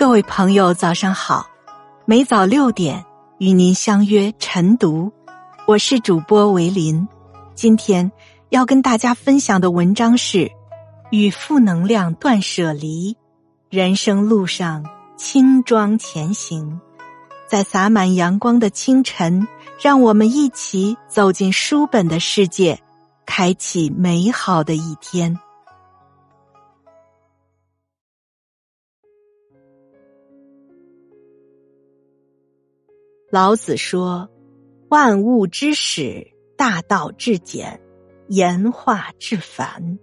各位朋友，早上好！每早六点与您相约晨读，我是主播维林。今天要跟大家分享的文章是《与负能量断舍离》，人生路上轻装前行。在洒满阳光的清晨，让我们一起走进书本的世界，开启美好的一天。老子说：“万物之始，大道至简，言化至繁。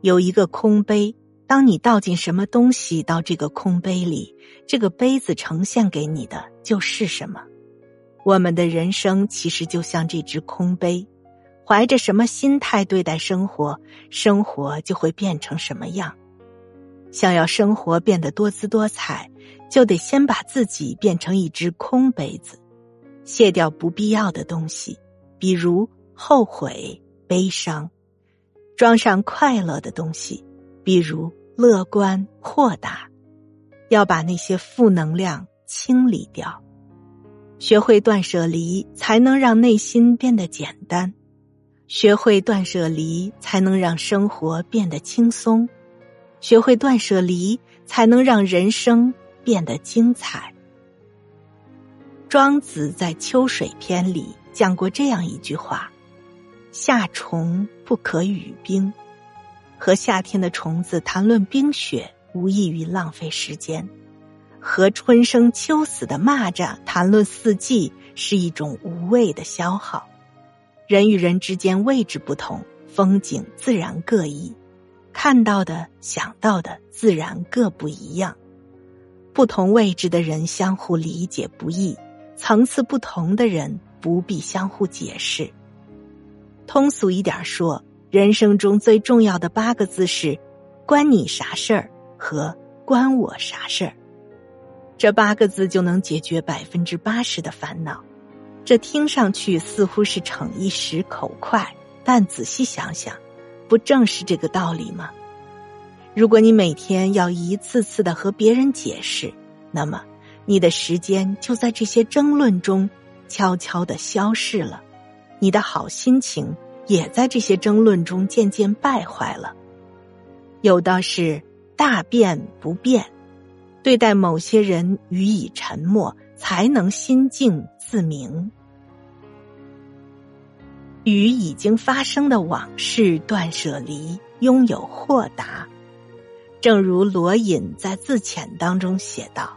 有一个空杯，当你倒进什么东西到这个空杯里，这个杯子呈现给你的就是什么。我们的人生其实就像这只空杯，怀着什么心态对待生活，生活就会变成什么样。想要生活变得多姿多彩。”就得先把自己变成一只空杯子，卸掉不必要的东西，比如后悔、悲伤；装上快乐的东西，比如乐观、豁达。要把那些负能量清理掉，学会断舍离，才能让内心变得简单；学会断舍离，才能让生活变得轻松；学会断舍离，才能让人生。变得精彩。庄子在《秋水篇》里讲过这样一句话：“夏虫不可语冰。”和夏天的虫子谈论冰雪，无异于浪费时间；和春生秋死的蚂蚱谈论四季，是一种无谓的消耗。人与人之间位置不同，风景自然各异，看到的、想到的自然各不一样。不同位置的人相互理解不易，层次不同的人不必相互解释。通俗一点说，人生中最重要的八个字是“关你啥事儿”和“关我啥事儿”。这八个字就能解决百分之八十的烦恼。这听上去似乎是逞一时口快，但仔细想想，不正是这个道理吗？如果你每天要一次次的和别人解释，那么你的时间就在这些争论中悄悄的消逝了，你的好心情也在这些争论中渐渐败坏了。有道是大变不变，对待某些人予以沉默，才能心静自明。与已经发生的往事断舍离，拥有豁达。正如罗隐在自遣当中写道：“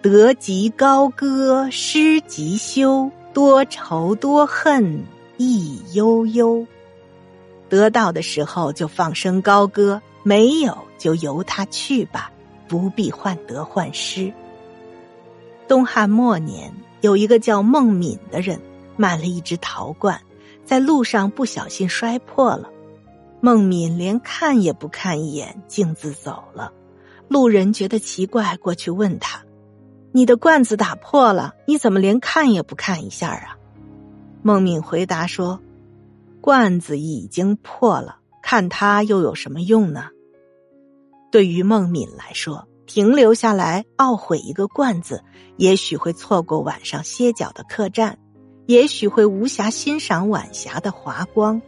得即高歌，失即休，多愁多恨亦悠悠。得到的时候就放声高歌，没有就由他去吧，不必患得患失。”东汉末年，有一个叫孟敏的人，买了一只陶罐，在路上不小心摔破了。孟敏连看也不看一眼，径自走了。路人觉得奇怪，过去问他：“你的罐子打破了，你怎么连看也不看一下啊？”孟敏回答说：“罐子已经破了，看它又有什么用呢？”对于孟敏来说，停留下来懊悔一个罐子，也许会错过晚上歇脚的客栈，也许会无暇欣赏晚霞的华光。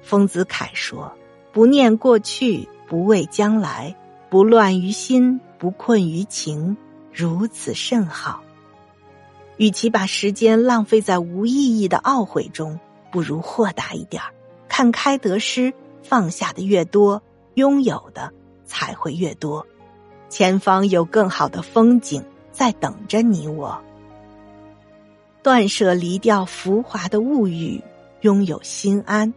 丰子恺说：“不念过去，不畏将来，不乱于心，不困于情，如此甚好。与其把时间浪费在无意义的懊悔中，不如豁达一点看开得失，放下的越多，拥有的才会越多。前方有更好的风景在等着你我。断舍离掉浮华的物欲，拥有心安。”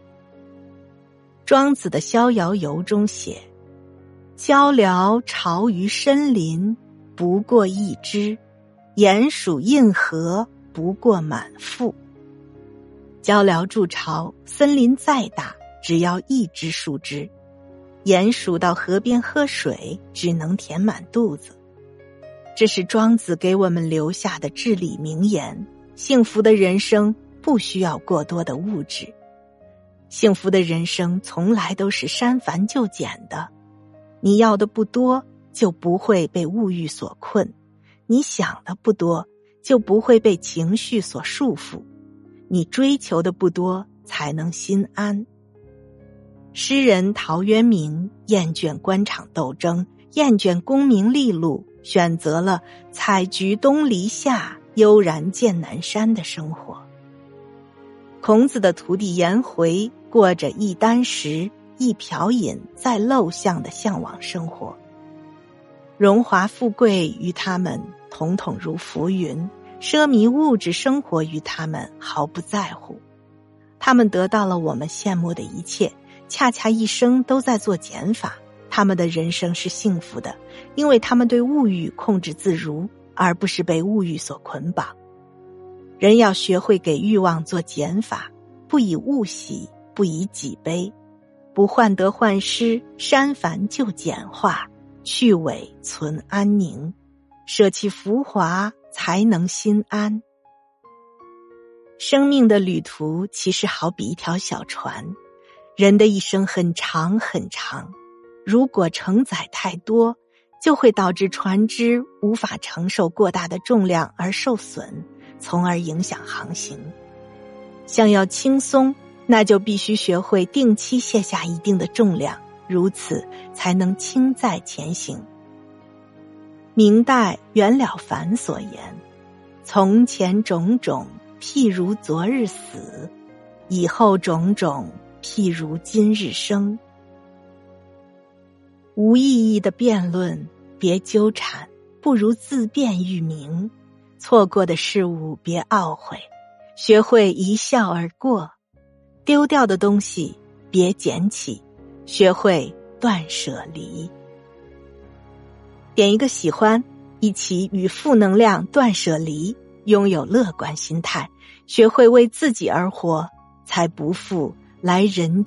庄子的《逍遥游》中写：“鹪鹩巢于深林，不过一枝；鼹鼠印河，不过满腹。”鹪鹩筑巢，森林再大，只要一枝树枝；鼹鼠到河边喝水，只能填满肚子。这是庄子给我们留下的至理名言。幸福的人生不需要过多的物质。幸福的人生从来都是删繁就简的，你要的不多，就不会被物欲所困；你想的不多，就不会被情绪所束缚；你追求的不多，才能心安。诗人陶渊明厌倦官场斗争，厌倦功名利禄，选择了采菊东篱下，悠然见南山的生活。孔子的徒弟颜回过着一箪食、一瓢饮、再陋巷的向往生活。荣华富贵与他们统统如浮云，奢靡物质生活与他们毫不在乎。他们得到了我们羡慕的一切。恰恰一生都在做减法，他们的人生是幸福的，因为他们对物欲控制自如，而不是被物欲所捆绑。人要学会给欲望做减法，不以物喜，不以己悲，不患得患失，删繁就简化，去伪存安宁，舍弃浮华，才能心安。生命的旅途其实好比一条小船。人的一生很长很长，如果承载太多，就会导致船只无法承受过大的重量而受损，从而影响航行。想要轻松，那就必须学会定期卸下一定的重量，如此才能轻载前行。明代袁了凡所言：“从前种种，譬如昨日死；以后种种。”譬如今日生，无意义的辩论，别纠缠，不如自辩欲明。错过的事物，别懊悔，学会一笑而过。丢掉的东西，别捡起，学会断舍离。点一个喜欢，一起与负能量断舍离，拥有乐观心态，学会为自己而活，才不负。来人。